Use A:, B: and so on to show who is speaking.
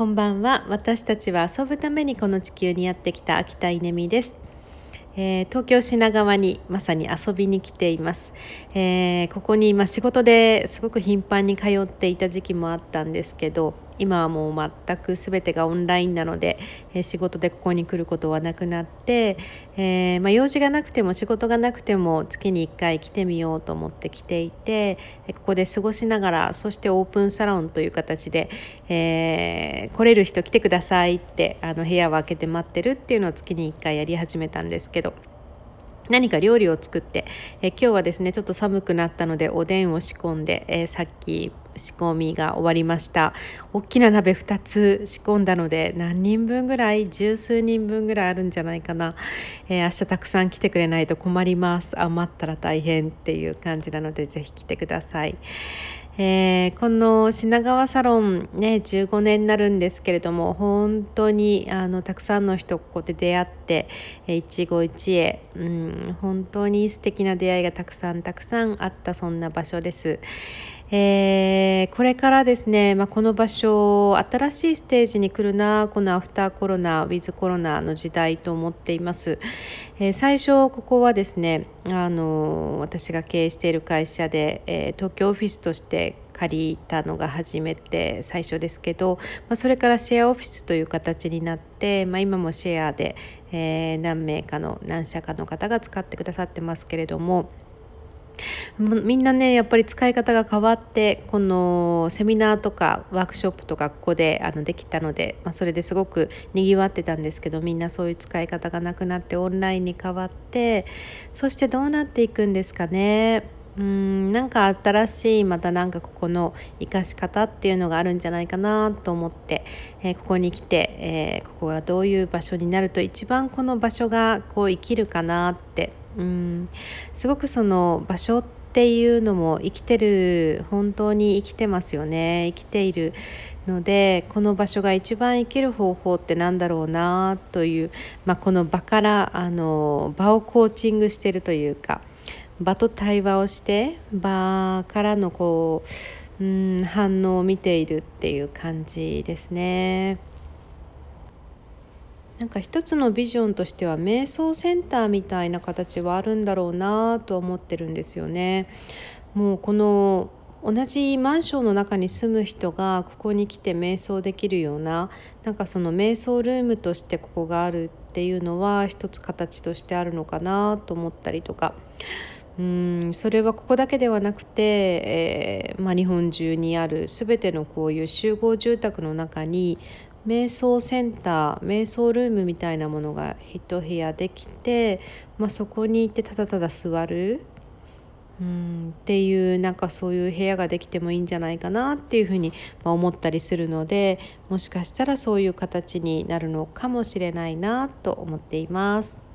A: こんばんは私たちは遊ぶためにこの地球にやってきた秋田稲美です、えー、東京品川にまさに遊びに来ています、えー、ここに今仕事ですごく頻繁に通っていた時期もあったんですけど今はもう全く全てがオンラインなので、えー、仕事でここに来ることはなくなって、えー、まあ、用事がなくても仕事がなくても月に1回来てみようと思って来ていてここで過ごしながらそしてオープンサロンという形で、え、来れる人来てくださいってあの部屋を開けて待ってるっていうのを月に1回やり始めたんですけど。何か料理を作って、え今日はですねちょっと寒くなったのでおでんを仕込んで、えさっき仕込みが終わりました大きな鍋2つ仕込んだので何人分ぐらい十数人分ぐらいあるんじゃないかな、えー、明日たくさん来てくれないと困ります余ったら大変っていう感じなので是非来てください。えー、この品川サロンね15年になるんですけれども本当にあのたくさんの人ここで出会って一期一会、うん、本当に素敵な出会いがたくさんたくさんあったそんな場所です。えー、これからですね、まあ、この場所新しいステージに来るなこのアフターコロナウィズコロナの時代と思っています、えー、最初ここはですねあの私が経営している会社で、えー、東京オフィスとして借りたのが初めて最初ですけど、まあ、それからシェアオフィスという形になって、まあ、今もシェアで、え何名かの何社かの方が使ってくださってますけれどもみんなねやっぱり使い方が変わってこのセミナーとかワークショップとかここであのできたので、まあ、それですごくにぎわってたんですけどみんなそういう使い方がなくなってオンラインに変わってそしてどうなっていくんですかね。うんなんか新しいまたなんかここの生かし方っていうのがあるんじゃないかなと思って、えー、ここに来て、えー、ここがどういう場所になると一番この場所がこう生きるかなってうんすごくその場所っていうのも生きてる本当に生きてますよね生きているのでこの場所が一番生きる方法って何だろうなという、まあ、この場からあの場をコーチングしてるというか場と対話をして場からのこううん反応を見ているっていう感じですね。なんか一つのビジョンとしては瞑想センターみたいな形はあるんだろうなと思ってるんですよね。もうこの同じマンションの中に住む人がここに来て瞑想できるようななんかその瞑想ルームとしてここがあるっていうのは一つ形としてあるのかなと思ったりとかうんそれはここだけではなくて、えー、まあ、日本中にある全てのこういう集合住宅の中に瞑想センター瞑想ルームみたいなものが一部屋できて、まあ、そこに行ってただただ座るうんっていうなんかそういう部屋ができてもいいんじゃないかなっていうふうに思ったりするのでもしかしたらそういう形になるのかもしれないなと思っています。